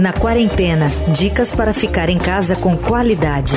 Na quarentena, dicas para ficar em casa com qualidade.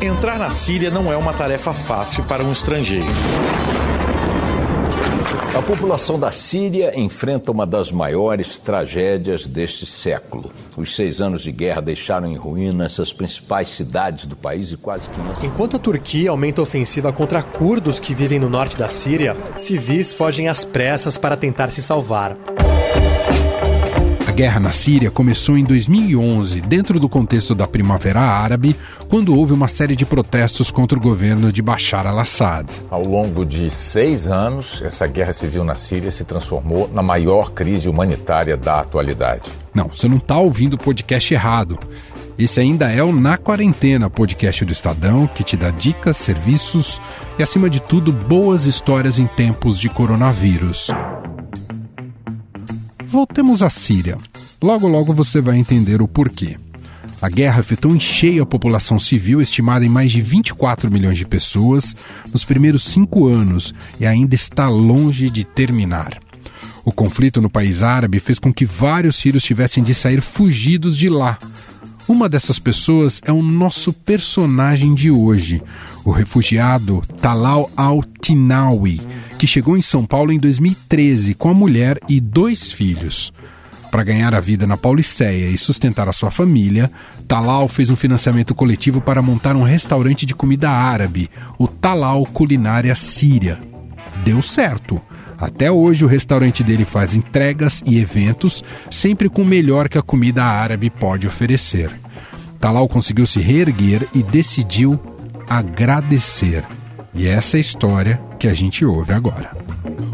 Entrar na Síria não é uma tarefa fácil para um estrangeiro. A população da Síria enfrenta uma das maiores tragédias deste século. Os seis anos de guerra deixaram em ruínas as principais cidades do país e quase 500... Enquanto a Turquia aumenta a ofensiva contra curdos que vivem no norte da Síria, civis fogem às pressas para tentar se salvar guerra na Síria começou em 2011, dentro do contexto da Primavera Árabe, quando houve uma série de protestos contra o governo de Bashar al-Assad. Ao longo de seis anos, essa guerra civil na Síria se transformou na maior crise humanitária da atualidade. Não, você não está ouvindo o podcast errado. Esse ainda é o Na Quarentena, podcast do Estadão, que te dá dicas, serviços e, acima de tudo, boas histórias em tempos de coronavírus. Voltemos à Síria. Logo, logo você vai entender o porquê. A guerra afetou em cheio a população civil, estimada em mais de 24 milhões de pessoas, nos primeiros cinco anos e ainda está longe de terminar. O conflito no país árabe fez com que vários sírios tivessem de sair fugidos de lá. Uma dessas pessoas é o nosso personagem de hoje, o refugiado Talal al-Tinawi, que chegou em São Paulo em 2013 com a mulher e dois filhos. Para ganhar a vida na Pauliceia e sustentar a sua família, Talal fez um financiamento coletivo para montar um restaurante de comida árabe, o Talal Culinária Síria. Deu certo. Até hoje o restaurante dele faz entregas e eventos, sempre com o melhor que a comida árabe pode oferecer. Talal conseguiu se reerguer e decidiu agradecer. E essa é a história que a gente ouve agora.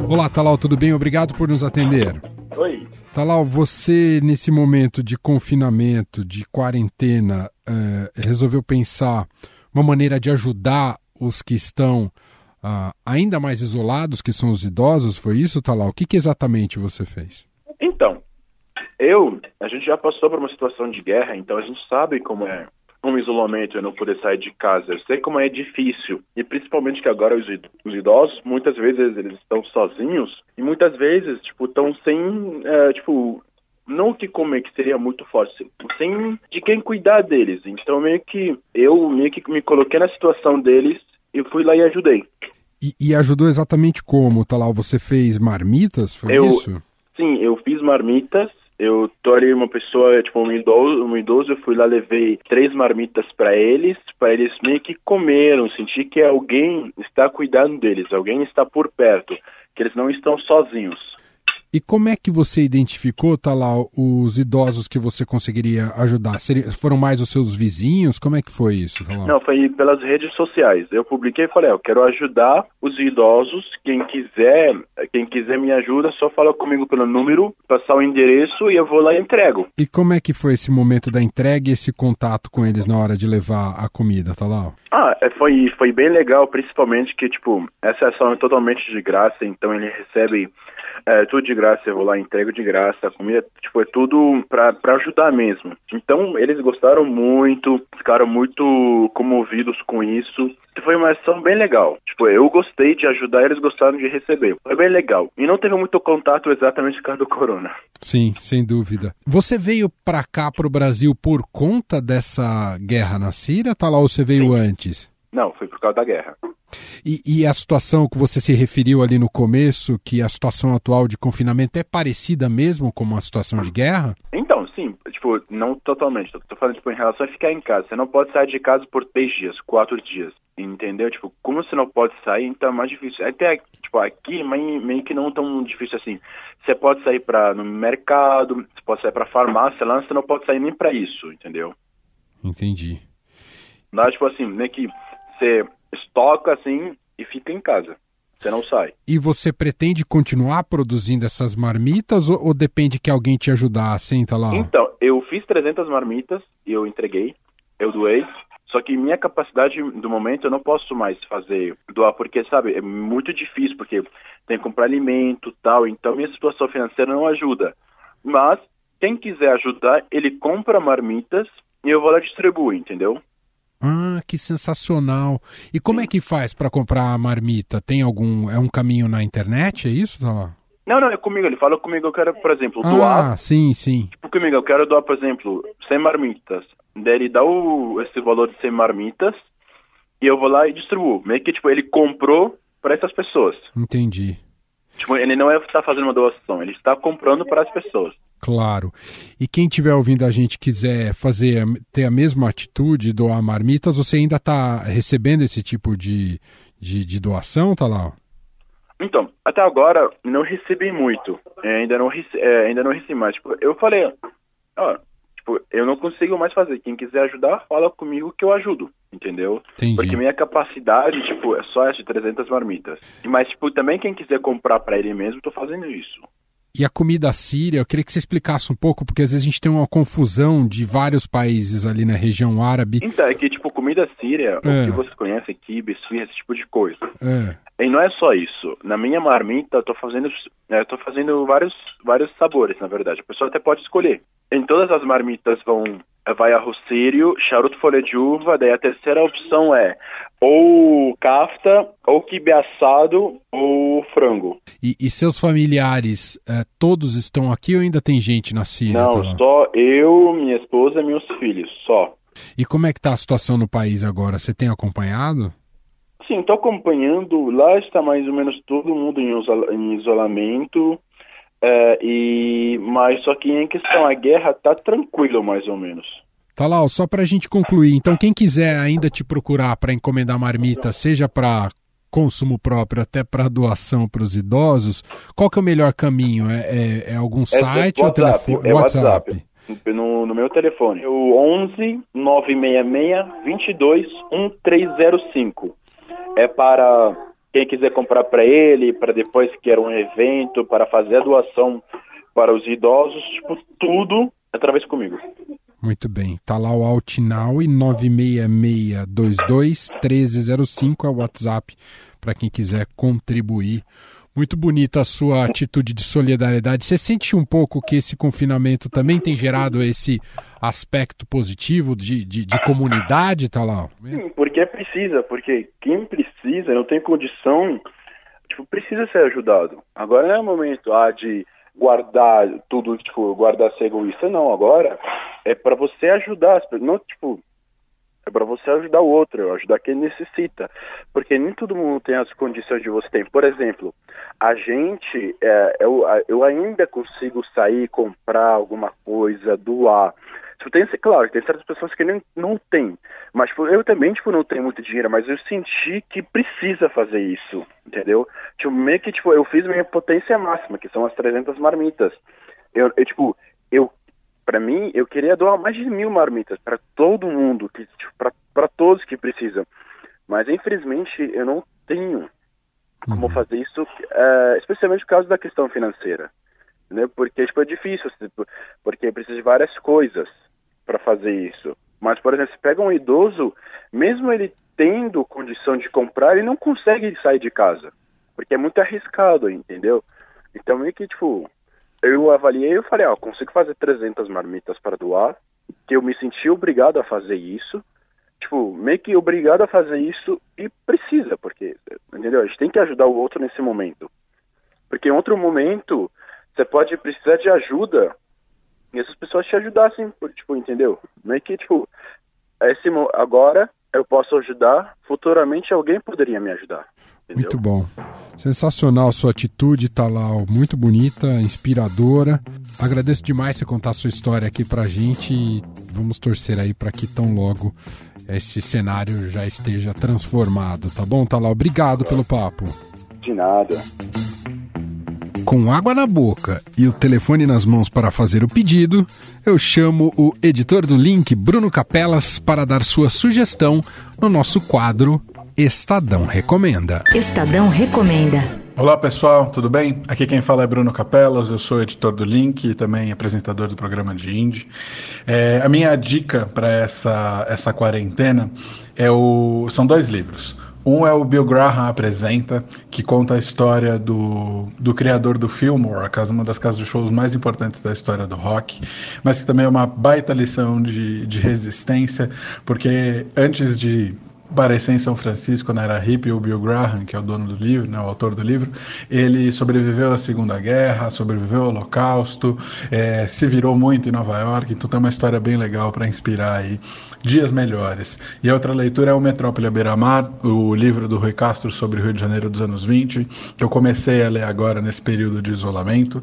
Olá, Talal, tudo bem? Obrigado por nos atender. Oi. Talal, você nesse momento de confinamento, de quarentena, eh, resolveu pensar uma maneira de ajudar os que estão ah, ainda mais isolados, que são os idosos, foi isso, Talal? O que, que exatamente você fez? Então, eu, a gente já passou por uma situação de guerra, então a gente sabe como é um isolamento e não poder sair de casa. Eu sei como é difícil. E principalmente que agora os, idosos, muitas vezes eles estão sozinhos e muitas vezes, tipo, estão sem, é, tipo, não o que comer, que seria muito forte, sem de quem cuidar deles. Então, meio que eu meio que me coloquei na situação deles e fui lá e ajudei. E, e ajudou exatamente como, Talal? Você fez marmitas, foi eu, isso? Sim, eu fiz marmitas eu ali uma pessoa, tipo, um idoso, um idoso, eu fui lá, levei três marmitas para eles, para eles meio que comeram, sentir que alguém está cuidando deles, alguém está por perto, que eles não estão sozinhos. E como é que você identificou, tá lá, os idosos que você conseguiria ajudar? Seria, foram mais os seus vizinhos? Como é que foi isso? Tá Não, foi pelas redes sociais. Eu publiquei e falei, eu quero ajudar os idosos. Quem quiser, quem quiser me ajuda, só fala comigo pelo número, passar o endereço e eu vou lá e entrego. E como é que foi esse momento da entrega e esse contato com eles na hora de levar a comida, tá lá? Ah, é, foi, foi bem legal, principalmente que, tipo, essa ação é totalmente de graça, então ele recebe é, tudo de graça, eu vou lá, entrego de graça, a comida, tipo, é tudo pra, pra ajudar mesmo. Então, eles gostaram muito, ficaram muito comovidos com isso. Foi uma ação bem legal. Tipo, eu gostei de ajudar, eles gostaram de receber. Foi bem legal. E não teve muito contato exatamente por causa do corona. Sim, sem dúvida. Você veio pra cá, pro Brasil, por conta dessa guerra na Síria? Tá lá ou você veio Sim. antes? Não, foi por causa da guerra. E, e, a situação que você se referiu ali no começo, que a situação atual de confinamento é parecida mesmo com uma situação de guerra? Então, sim, tipo, não totalmente. Tô falando, tipo, em relação a ficar em casa. Você não pode sair de casa por três dias, quatro dias, entendeu? Tipo, como você não pode sair, então é mais difícil. Até, tipo, aqui, meio, meio que não tão difícil assim. Você pode sair para no mercado, você pode sair para farmácia, lá você não pode sair nem para isso, entendeu? Entendi. Mas, tipo assim, meio que você estoca assim e fica em casa. Você não sai. E você pretende continuar produzindo essas marmitas ou, ou depende que alguém te ajudar? Senta lá. Então, eu fiz 300 marmitas e eu entreguei, eu doei. Só que minha capacidade do momento eu não posso mais fazer doar porque sabe é muito difícil porque tem que comprar alimento tal então minha situação financeira não ajuda. Mas quem quiser ajudar ele compra marmitas e eu vou lá distribuir, entendeu? Ah, que sensacional. E como sim. é que faz para comprar a marmita? Tem algum. É um caminho na internet? É isso, tá Não, não, é comigo. Ele fala comigo, eu quero, por exemplo, ah, doar. Ah, sim, sim. Tipo, comigo, eu quero doar, por exemplo, 100 marmitas. Daí ele dá o, esse valor de 100 marmitas e eu vou lá e distribuo. Meio que, tipo, ele comprou para essas pessoas. Entendi. Tipo, ele não é está fazendo uma doação, ele está comprando para as pessoas. Claro. E quem estiver ouvindo a gente quiser fazer ter a mesma atitude, doar marmitas, você ainda está recebendo esse tipo de, de, de doação, tá lá? Então, até agora não recebi muito. É, ainda não recebi, é, ainda não recebi mais. Tipo, eu falei, ó, tipo, eu não consigo mais fazer. Quem quiser ajudar, fala comigo que eu ajudo, entendeu? Entendi. Porque minha capacidade, tipo, é só essa de 300 marmitas. Mas, tipo, também quem quiser comprar para ele mesmo, tô fazendo isso. E a comida síria, eu queria que você explicasse um pouco, porque às vezes a gente tem uma confusão de vários países ali na região árabe. Então, é que, tipo, comida síria, É. o que você conhece aqui, esfirra, esse tipo de coisa. É. E não é só isso. Na minha marmita, eu tô fazendo, eu tô fazendo vários, vários sabores, na verdade. A pessoa até pode escolher. Em todas as marmitas vão vai arroz sírio, charuto folha de uva, daí a terceira opção é ou kafta, ou quibe assado, ou frango. E, e seus familiares, é, todos estão aqui ou ainda tem gente na Síria? Não, tá só eu, minha esposa e meus filhos, só. E como é que tá a situação no país agora? Você tem acompanhado? Sim, estou acompanhando. Lá está mais ou menos todo mundo em, isola- em isolamento. é, e mas só que em questão a guerra tá tranquilo mais ou menos. Tá lá, ó, só pra gente concluir. Então, quem quiser ainda te procurar para encomendar marmita, seja para consumo próprio, até para doação para os idosos, qual que é o melhor caminho? É, é- é algum É- site é ou WhatsApp, telefone? É WhatsApp. No, no meu telefone. O 11 966 22 1305. É para quem quiser comprar para ele, para depois que quer um evento, para fazer a doação para os idosos, tipo, tudo através comigo. Muito bem. Tá lá o Altinau e 96622 1305 é o WhatsApp para quem quiser contribuir. Muito bonita a sua atitude de solidariedade. Você sente um pouco que esse confinamento também tem gerado esse aspecto positivo de, de, de comunidade, lá? Sim, porque precisa, porque quem precisa, não tem condição, tipo, precisa ser ajudado. Agora não é o momento ah, de guardar tudo, tipo, guardar ser egoísta, não. Agora é para você ajudar, as pessoas, não, tipo, é para você ajudar o outro, ajudar quem necessita. Porque nem todo mundo tem as condições de você tem. Por exemplo, a gente, é, eu, eu ainda consigo sair, comprar alguma coisa, doar. Tem, claro, tem certas pessoas que nem, não tem. Mas tipo, eu também, tipo, não tenho muito dinheiro, mas eu senti que precisa fazer isso, entendeu? Tipo, meio que, tipo, eu fiz minha potência máxima, que são as 300 marmitas. Eu, eu tipo, eu, pra mim, eu queria doar mais de mil marmitas para todo mundo, que, tipo, para todos que precisam. Mas, infelizmente, eu não tenho como fazer isso, é, especialmente por causa da questão financeira. Né? Porque tipo, é difícil, tipo, porque precisa de várias coisas para fazer isso. Mas, por exemplo, se pega um idoso, mesmo ele tendo condição de comprar, ele não consegue sair de casa, porque é muito arriscado, entendeu? Então, meio que, tipo, eu avaliei e falei, ó, consigo fazer 300 marmitas para doar, que eu me senti obrigado a fazer isso, tipo, meio que obrigado a fazer isso e precisa, porque, entendeu? A gente tem que ajudar o outro nesse momento. Porque em outro momento, você pode precisar de ajuda e essas pessoas te ajudassem, tipo, entendeu? Meio que, tipo, esse, mo- agora eu posso ajudar, futuramente alguém poderia me ajudar. Entendeu? Muito bom. Sensacional a sua atitude, ó, muito bonita, inspiradora. Agradeço demais você contar a sua história aqui pra gente e vamos torcer aí para que tão logo esse cenário já esteja transformado, tá bom, lá? Obrigado pelo papo. De nada. Com água na boca e o telefone nas mãos para fazer o pedido, eu chamo o editor do link, Bruno Capelas, para dar sua sugestão no nosso quadro Estadão Recomenda. Estadão Recomenda. Olá pessoal, tudo bem? Aqui quem fala é Bruno Capelas, eu sou editor do Link e também apresentador do programa de Indie. É, a minha dica para essa, essa quarentena é o, são dois livros. Um é o Bill Graham Apresenta, que conta a história do, do criador do Fillmore, uma das casas de shows mais importantes da história do rock, mas que também é uma baita lição de, de resistência, porque antes de aparecer em São Francisco, na era hippie, o Bill Graham, que é o dono do livro, né, o autor do livro, ele sobreviveu à Segunda Guerra, sobreviveu ao Holocausto, é, se virou muito em Nova York, então tem uma história bem legal para inspirar aí dias melhores. E a outra leitura é o Metrópole à Beira-Mar, o livro do Rui Castro sobre o Rio de Janeiro dos anos 20, que eu comecei a ler agora nesse período de isolamento.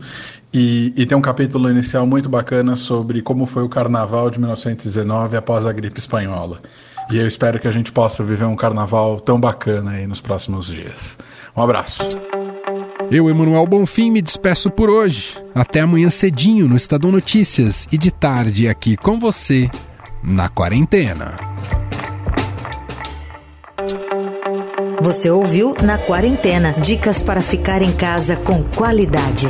E, e, tem um capítulo inicial muito bacana sobre como foi o carnaval de 1919 após a gripe espanhola. E eu espero que a gente possa viver um carnaval tão bacana aí nos próximos dias. Um abraço. Eu, Emanuel Bonfim, me despeço por hoje. Até amanhã cedinho no Estadão Notícias e de tarde aqui com você na quarentena. Você ouviu Na Quarentena dicas para ficar em casa com qualidade.